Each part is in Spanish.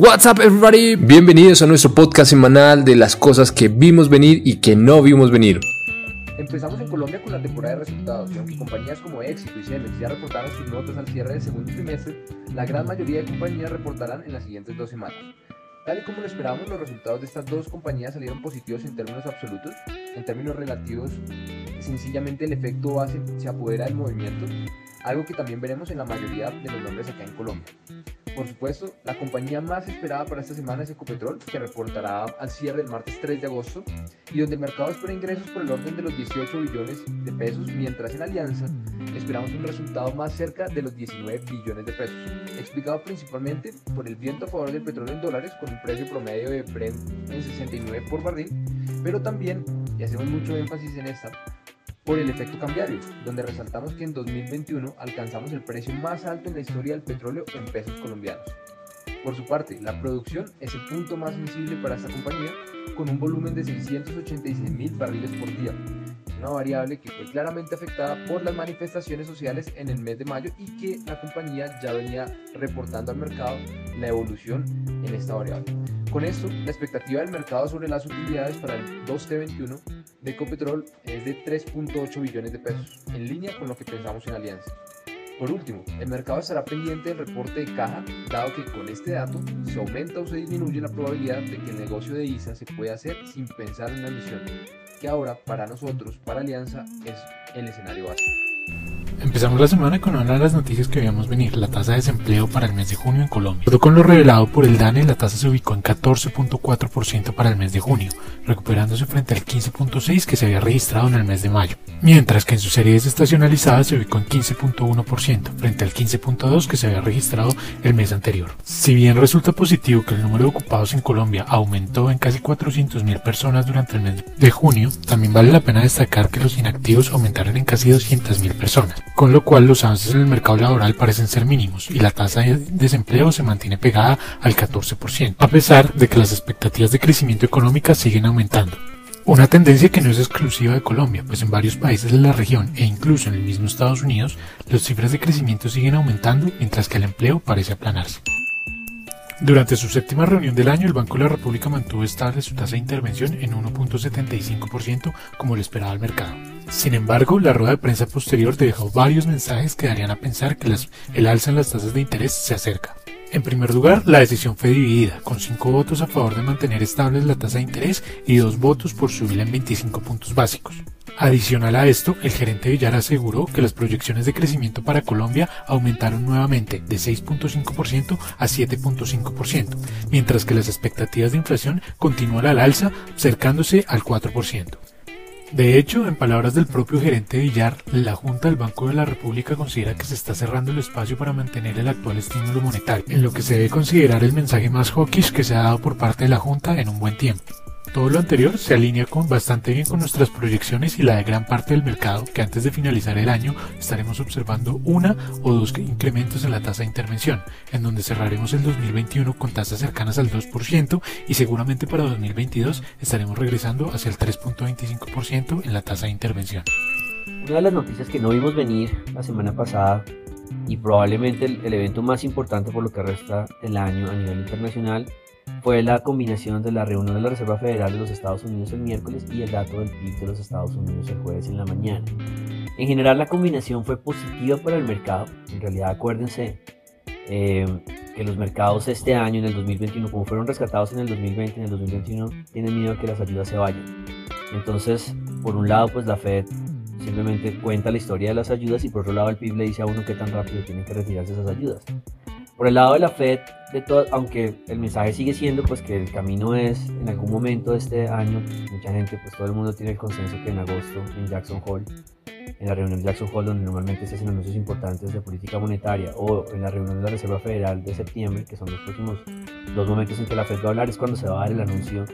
What's up everybody? Bienvenidos a nuestro podcast semanal de las cosas que vimos venir y que no vimos venir. Empezamos en Colombia con la temporada de resultados y aunque compañías como Éxito y Cemex ya reportaron sus notas al cierre del segundo trimestre, la gran mayoría de compañías reportarán en las siguientes dos semanas. Tal y como lo esperábamos, los resultados de estas dos compañías salieron positivos en términos absolutos. En términos relativos, sencillamente el efecto base se apodera del movimiento, algo que también veremos en la mayoría de los nombres acá en Colombia. Por supuesto, la compañía más esperada para esta semana es Ecopetrol, que reportará al cierre el martes 3 de agosto y donde el mercado espera ingresos por el orden de los 18 billones de pesos, mientras en Alianza esperamos un resultado más cerca de los 19 billones de pesos, explicado principalmente por el viento a favor del petróleo en dólares con un precio promedio de Brent en 69 por barril, pero también, y hacemos mucho énfasis en esta, por el efecto cambiario, donde resaltamos que en 2021 alcanzamos el precio más alto en la historia del petróleo en pesos colombianos. Por su parte, la producción es el punto más sensible para esta compañía, con un volumen de 686 mil barriles por día, una variable que fue claramente afectada por las manifestaciones sociales en el mes de mayo y que la compañía ya venía reportando al mercado la evolución en esta variable. Con esto, la expectativa del mercado sobre las utilidades para el 2T21 de Ecopetrol es de 3.8 billones de pesos, en línea con lo que pensamos en Alianza. Por último, el mercado estará pendiente del reporte de caja, dado que con este dato se aumenta o se disminuye la probabilidad de que el negocio de ISA se pueda hacer sin pensar en la emisión, que ahora para nosotros, para Alianza, es el escenario básico. Empezamos la semana con una de las noticias que veíamos venir, la tasa de desempleo para el mes de junio en Colombia. Todo con lo revelado por el DANE, la tasa se ubicó en 14.4% para el mes de junio, recuperándose frente al 15.6% que se había registrado en el mes de mayo, mientras que en su serie desestacionalizada se ubicó en 15.1% frente al 15.2% que se había registrado el mes anterior. Si bien resulta positivo que el número de ocupados en Colombia aumentó en casi 400.000 personas durante el mes de junio, también vale la pena destacar que los inactivos aumentaron en casi 200.000 personas con lo cual los avances en el mercado laboral parecen ser mínimos y la tasa de desempleo se mantiene pegada al 14%, a pesar de que las expectativas de crecimiento económico siguen aumentando. Una tendencia que no es exclusiva de Colombia, pues en varios países de la región e incluso en el mismo Estados Unidos, las cifras de crecimiento siguen aumentando mientras que el empleo parece aplanarse. Durante su séptima reunión del año, el Banco de la República mantuvo estable su tasa de intervención en 1.75% como lo esperaba el mercado. Sin embargo, la rueda de prensa posterior dejó varios mensajes que darían a pensar que el alza en las tasas de interés se acerca. En primer lugar, la decisión fue dividida, con cinco votos a favor de mantener estable la tasa de interés y dos votos por subirla en 25 puntos básicos. Adicional a esto, el gerente Villar aseguró que las proyecciones de crecimiento para Colombia aumentaron nuevamente de 6.5% a 7.5%, mientras que las expectativas de inflación continúan al alza, cercándose al 4%. De hecho, en palabras del propio gerente Villar, la Junta del Banco de la República considera que se está cerrando el espacio para mantener el actual estímulo monetario, en lo que se debe considerar el mensaje más hawkish que se ha dado por parte de la Junta en un buen tiempo. Todo lo anterior se alinea con bastante bien con nuestras proyecciones y la de gran parte del mercado que antes de finalizar el año estaremos observando una o dos incrementos en la tasa de intervención, en donde cerraremos el 2021 con tasas cercanas al 2% y seguramente para 2022 estaremos regresando hacia el 3.25% en la tasa de intervención. Una de las noticias que no vimos venir la semana pasada y probablemente el, el evento más importante por lo que resta del año a nivel internacional fue la combinación de la reunión de la Reserva Federal de los Estados Unidos el miércoles y el dato del PIB de los Estados Unidos el jueves en la mañana. En general la combinación fue positiva para el mercado. En realidad acuérdense eh, que los mercados este año, en el 2021, como fueron rescatados en el 2020, en el 2021, tienen miedo que las ayudas se vayan. Entonces, por un lado, pues la Fed simplemente cuenta la historia de las ayudas y por otro lado el PIB le dice a uno qué tan rápido tienen que retirarse esas ayudas. Por el lado de la Fed, de todo, aunque el mensaje sigue siendo pues que el camino es en algún momento de este año, mucha gente, pues todo el mundo tiene el consenso que en agosto en Jackson Hole, en la reunión de Jackson Hole donde normalmente se hacen anuncios importantes de política monetaria o en la reunión de la Reserva Federal de septiembre, que son los próximos dos momentos en que la Fed va a hablar, es cuando se va a dar el anuncio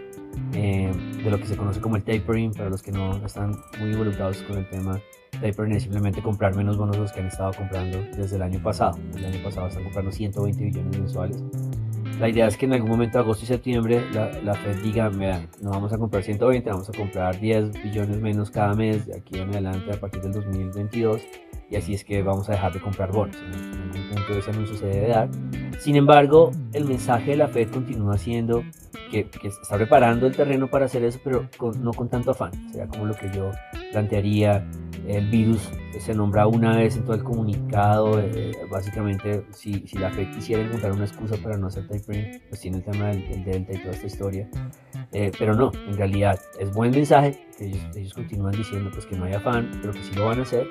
eh, de lo que se conoce como el tapering, para los que no están muy involucrados con el tema Tapering es simplemente comprar menos bonos los que han estado comprando desde el año pasado. El año pasado están comprando 120 billones mensuales. La idea es que en algún momento, agosto y septiembre, la, la Fed diga, vean, no vamos a comprar 120, vamos a comprar 10 billones menos cada mes de aquí en adelante a partir del 2022 y así es que vamos a dejar de comprar bonos. Ningún punto ese anuncio se debe dar. Sin embargo, el mensaje de la Fed continúa siendo que, está preparando el terreno para hacer eso, pero no con tanto afán. Sería como lo que yo plantearía. El virus se nombra una vez en todo el comunicado. Eh, básicamente, si, si, la Fed quisiera encontrar una excusa para no hacer tapering, pues tiene el tema del, Delta y toda esta historia. Eh, pero no, en realidad es buen mensaje. Ellos, ellos continúan diciendo pues, que no hay afán, pero que sí lo van a hacer.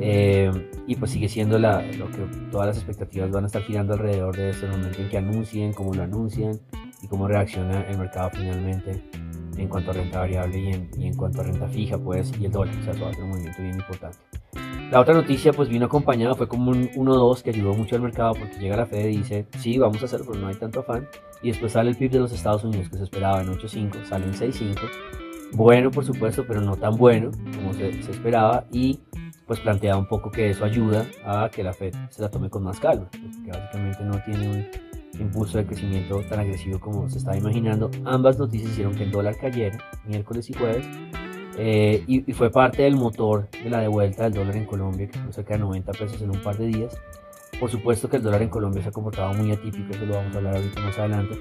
Eh, y pues sigue siendo la, lo que todas las expectativas van a estar girando alrededor de este momento en que anuncien, cómo lo anuncian y cómo reacciona el mercado finalmente en cuanto a renta variable y en, y en cuanto a renta fija, pues, y el dólar. O sea, todo un movimiento bien importante. La otra noticia, pues, vino acompañada, fue como un 1-2 que ayudó mucho al mercado porque llega la Fed y dice, sí, vamos a hacerlo, pero no hay tanto afán. Y después sale el PIB de los Estados Unidos que se esperaba en 8.5, sale en 6.5. Bueno, por supuesto, pero no tan bueno como se, se esperaba. Y pues plantea un poco que eso ayuda a que la Fed se la tome con más calma, que básicamente no tiene un impulso de crecimiento tan agresivo como se estaba imaginando. Ambas noticias hicieron que el dólar cayera miércoles y jueves eh, y, fue parte del motor de la devuelta del dólar en Colombia, que fue cerca de 90 pesos en un par de días. Por supuesto que el dólar en Colombia se ha comportado muy atípico, eso lo vamos a hablar ahorita más adelante,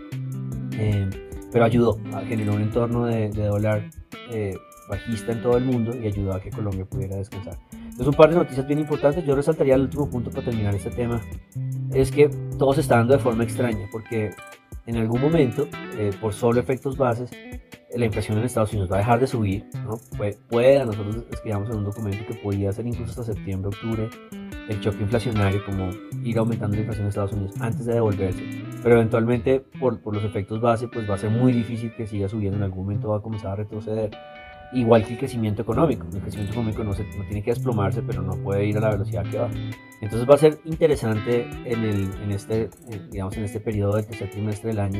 eh, pero ayudó a generar un entorno de, dólar eh, bajista en todo el mundo y ayudó a que Colombia pudiera descansar. Entonces un par de noticias bien importantes, yo resaltaría el último punto para terminar este tema, es que todo se está dando de forma extraña, porque en algún momento, eh, por solo efectos bases, la inflación en Estados Unidos va a dejar de subir, ¿no? puede, nosotros escribamos en un documento que podría ser incluso hasta septiembre, octubre, el choque inflacionario, como ir aumentando la inflación en Estados Unidos antes de devolverse. Pero eventualmente, por, por los efectos base, pues va a ser muy difícil que siga subiendo, en algún momento va a comenzar a retroceder igual que el crecimiento económico. El crecimiento económico no, se, no tiene que desplomarse, pero no puede ir a la velocidad que va. Entonces va a ser interesante en, el, en, este, digamos, en este periodo del tercer trimestre del año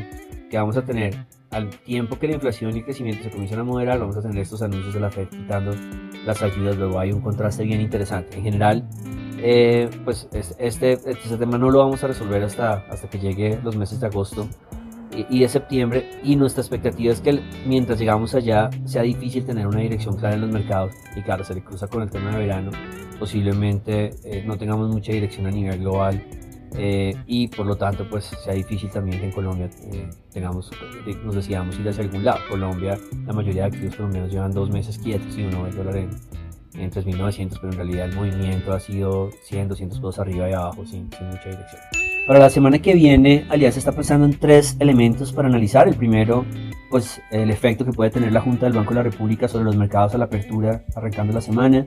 que vamos a tener al tiempo que la inflación y el crecimiento se comienzan a moderar, vamos a tener estos anuncios de la Fed quitando las ayudas, luego hay un contraste bien interesante. En general, eh, pues este, este, tema no lo vamos a resolver hasta, hasta que llegue los meses de agosto y de septiembre y nuestra expectativa es que mientras llegamos allá sea difícil tener una dirección clara en los mercados y claro, se le cruza con el tema de verano, posiblemente eh, no tengamos mucha dirección a nivel global eh, y por lo tanto pues sea difícil también que en Colombia eh, tengamos, nos decidamos ir hacia algún lado. Colombia, la mayoría de activos colombianos llevan dos meses quietos y uno ve dólar en, en 3.900, pero en realidad el movimiento ha sido 100, 200 pesos arriba y abajo sin, sin mucha dirección. Para la semana que viene, Alianza está pensando en tres elementos para analizar. El primero, pues el efecto que puede tener la Junta del Banco de la República sobre los mercados a la apertura arrancando la semana.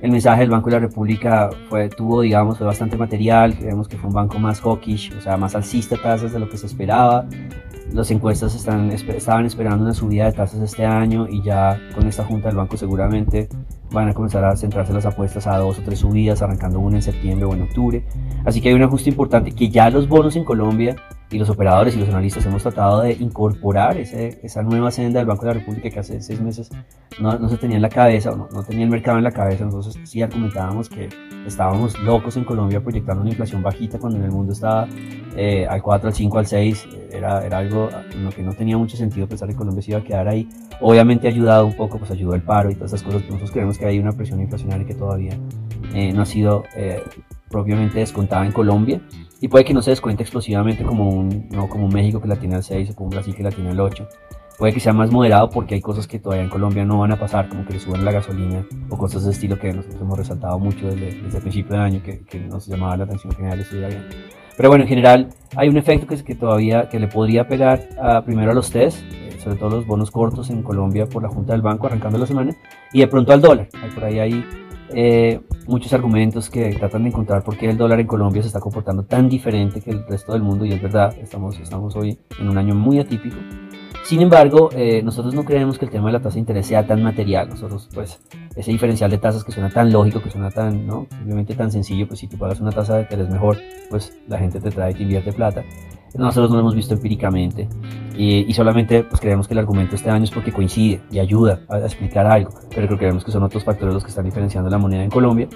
El mensaje del Banco de la República fue, tuvo, digamos, fue bastante material. Creemos que fue un banco más hawkish, o sea, más alcista tasas de lo que se esperaba. Las encuestas están, estaban esperando una subida de tasas este año y ya con esta junta del banco seguramente van a comenzar a centrarse las apuestas a dos o tres subidas, arrancando una en septiembre o en octubre. Así que hay un ajuste importante que ya los bonos en Colombia y los operadores y los analistas hemos tratado de incorporar ese, esa nueva senda del Banco de la República que hace seis meses no, no se tenía en la cabeza o no, no, tenía el mercado en la cabeza. Nosotros sí argumentábamos que estábamos locos en Colombia proyectando una inflación bajita cuando en el mundo estaba eh, al 4, al 5, al 6. Era, era algo en lo que no tenía mucho sentido pensar que Colombia se iba a quedar ahí. Obviamente ha ayudado un poco, pues ayudó el paro y todas esas cosas. Nosotros creemos que hay una presión inflacionaria que todavía eh, no ha sido eh, propiamente descontada en Colombia y puede que no se descuente explosivamente como un, no, como México que la tiene al 6 o como Brasil que la tiene al 8. Puede que sea más moderado porque hay cosas que todavía en Colombia no van a pasar, como que le suban la gasolina o cosas de estilo que nosotros hemos resaltado mucho desde, desde el principio de año, que, que, nos llamaba la atención general estuviera bien. Pero bueno, en general hay un efecto que, es que todavía que le podría pegar a, primero a los test, eh, sobre todo los bonos cortos en Colombia por la Junta del Banco arrancando la semana, y de pronto al dólar. Por ahí hay eh, muchos argumentos que tratan de encontrar por qué el dólar en Colombia se está comportando tan diferente que el resto del mundo y es verdad, estamos, estamos hoy en un año muy atípico. Sin embargo, eh, nosotros no creemos que el tema de la tasa de interés sea tan material. Nosotros, pues, ese diferencial de tasas que suena tan lógico, que suena tan. Simplemente tan sencillo, pues si tú pagas una tasa de interés mejor, pues la gente te trae, te invierte plata. Nosotros no lo hemos visto empíricamente y, solamente pues creemos que el argumento este año es porque coincide y ayuda a, explicar algo, pero creo que creemos que son otros factores los que están diferenciando la moneda en Colombia.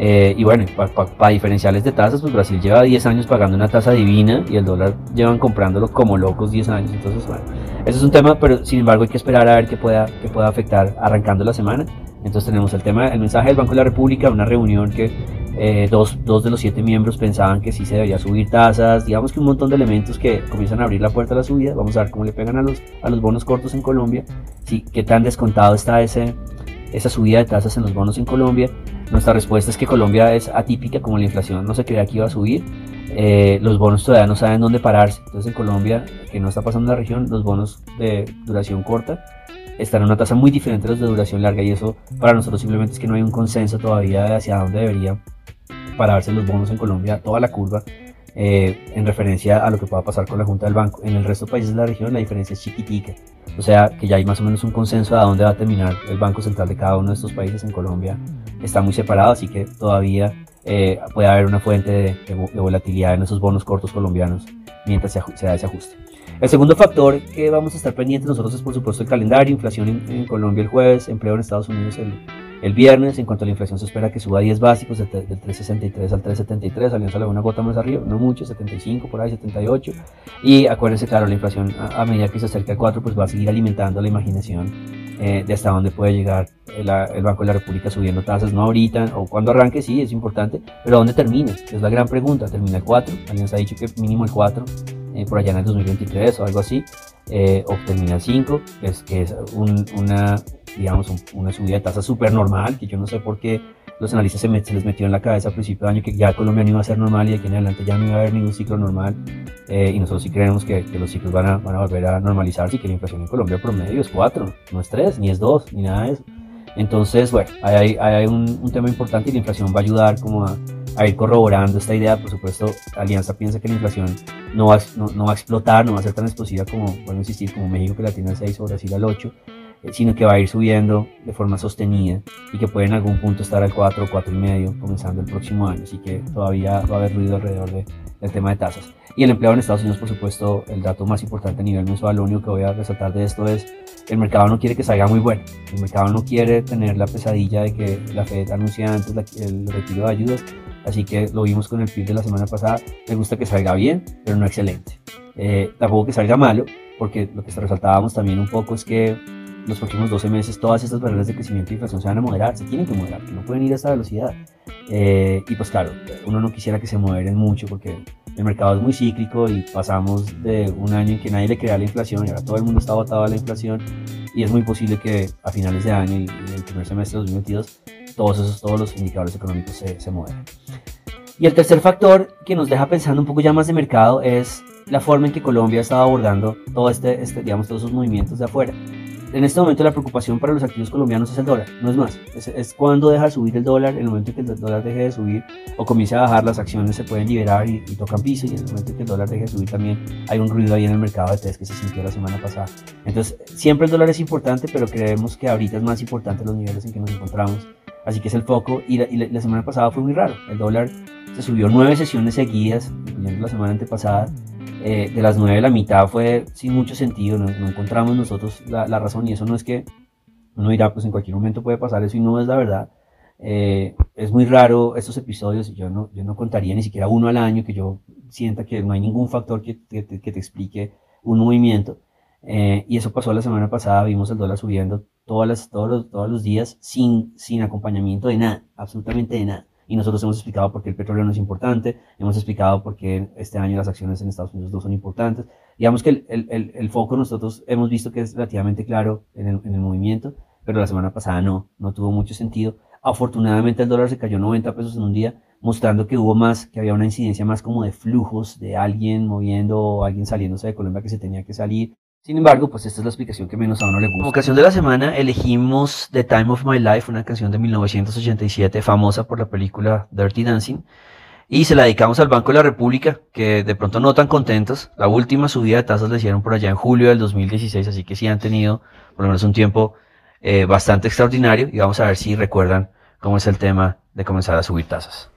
Eh, y bueno, para diferenciales de tasas, pues Brasil lleva 10 años pagando una tasa divina y el dólar llevan comprándolo como locos 10 años. Entonces, bueno, eso es un tema, pero sin embargo hay que esperar a ver qué pueda, qué pueda afectar arrancando la semana. Entonces tenemos el tema, el mensaje del Banco de la República, una reunión que eh, dos, dos, de los siete miembros pensaban que sí se debería subir tasas, digamos que un montón de elementos que comienzan a abrir la puerta a la subida. Vamos a ver cómo le pegan a los, a los bonos cortos en Colombia, sí, qué tan descontado está ese, esa subida de tasas en los bonos en Colombia. Nuestra respuesta es que Colombia es atípica, como la inflación no se creía que iba a subir. Eh, los bonos todavía no saben dónde pararse. Entonces en Colombia, que no está pasando en la región, los bonos de duración corta están en una tasa muy diferente a los de duración larga y eso para nosotros simplemente es que no hay un consenso todavía de hacia dónde debería pararse los bonos en Colombia, toda la curva, eh, en referencia a lo que pueda pasar con la Junta del Banco. En el resto de países de la región la diferencia es chiquitica, o sea que ya hay más o menos un consenso a dónde va a terminar el Banco Central de cada uno de estos países en Colombia. Está muy separado, así que todavía eh, puede haber una fuente de, volatilidad en esos bonos cortos colombianos mientras se, da ese ajuste. El segundo factor que vamos a estar pendientes nosotros es por supuesto el calendario, inflación en, en Colombia el jueves, empleo en Estados Unidos el, el viernes, en cuanto a la inflación, se espera que suba 10 básicos, del 3,63 al 3,73. Alianza le una gota más arriba, no mucho, 75, por ahí 78. Y acuérdense, claro, la inflación a, medida que se acerca al 4, pues va a seguir alimentando la imaginación eh, de hasta dónde puede llegar el, el, Banco de la República subiendo tasas. No ahorita, o cuando arranque, sí, es importante, pero ¿dónde termina? Es la gran pregunta. ¿Termina el 4? Alianza ha dicho que mínimo el 4, eh, por allá en el 2023 o algo así. Eh, o termina el 5, es, que es una, digamos, una subida de tasa súper normal, que yo no sé por qué los analistas se, les metió en la cabeza a principio de año que ya Colombia no iba a ser normal y de aquí en adelante ya no iba a haber ningún ciclo normal. Eh, y nosotros sí creemos que, que los ciclos van a, van a, volver a normalizarse y que la inflación en Colombia promedio es 4, no es 3, ni es 2, ni nada de eso. Entonces, bueno, hay, hay un, un, tema importante y la inflación va a ayudar como a, a, ir corroborando esta idea. Por supuesto, Alianza piensa que la inflación no va, no, no va a explotar, no va a ser tan explosiva como, bueno, insistir, como México que la tiene al 6 o Brasil al 8 eh, sino que va a ir subiendo de forma sostenida y que puede en algún punto estar al 4 o 4 y medio comenzando el próximo año, así que todavía va a haber ruido alrededor de, del tema de tasas. Y el empleo en Estados Unidos, por supuesto, el dato más importante a nivel mensual, lo único que voy a resaltar de esto es el mercado no quiere que salga muy bueno, el mercado no quiere tener la pesadilla de que la Fed anuncia antes el retiro de ayudas, así que lo vimos con el PIB de la semana pasada, me gusta que salga bien, pero no excelente. Eh, tampoco que salga malo, porque lo que resaltábamos también un poco es que los próximos 12 meses todas estas barreras de crecimiento e inflación se van a moderar, se tienen que moderar, que no pueden ir a esta velocidad. Eh, y pues claro, uno no quisiera que se moderen mucho porque el mercado es muy cíclico y pasamos de un año en que nadie le crea la inflación y ahora todo el mundo está botado a la inflación y es muy posible que a finales de año y en el primer semestre de 2022 todos esos todos los indicadores económicos se, se moderen. Y el tercer factor que nos deja pensando un poco ya más de mercado es la forma en que Colombia ha estado abordando todo este, este digamos, todos esos movimientos de afuera en este momento la preocupación para los activos colombianos es el dólar, no es más. Es, cuando deja de subir el dólar, en el momento que el dólar deje de subir o comience a bajar, las acciones se pueden liberar y, tocan piso y en el momento que el dólar deje de subir también hay un ruido ahí en el mercado de test que se sintió la semana pasada. Entonces, siempre el dólar es importante, pero creemos que ahorita es más importante los niveles en que nos encontramos. Así que es el foco y la, semana pasada fue muy raro. El dólar se subió nueve sesiones seguidas, incluyendo la semana antepasada eh, de las nueve la mitad fue sin mucho sentido, no, encontramos nosotros la, razón y eso no es que uno dirá, pues en cualquier momento puede pasar eso y no es la verdad. Eh, es muy raro estos episodios yo no, yo no contaría ni siquiera uno al año que yo sienta que no hay ningún factor que, que, te explique un movimiento. Eh, y eso pasó la semana pasada, vimos el dólar subiendo todas las, todos, los, todos los días sin, sin acompañamiento de nada, absolutamente de nada y nosotros hemos explicado por qué el petróleo no es importante, hemos explicado por qué este año las acciones en Estados Unidos no son importantes. Digamos que el, el, el foco nosotros hemos visto que es relativamente claro en el, en el, movimiento, pero la semana pasada no, no tuvo mucho sentido. Afortunadamente el dólar se cayó 90 pesos en un día, mostrando que hubo más, que había una incidencia más como de flujos de alguien moviendo o alguien saliéndose de Colombia que se tenía que salir sin embargo, pues esta es la explicación que menos a uno le gusta. Como canción de la semana elegimos The Time of My Life, una canción de 1987 famosa por la película Dirty Dancing. Y se la dedicamos al Banco de la República, que de pronto no tan contentos. La última subida de tasas la hicieron por allá en julio del 2016, así que sí han tenido por lo menos un tiempo eh, bastante extraordinario. Y vamos a ver si recuerdan cómo es el tema de comenzar a subir tasas.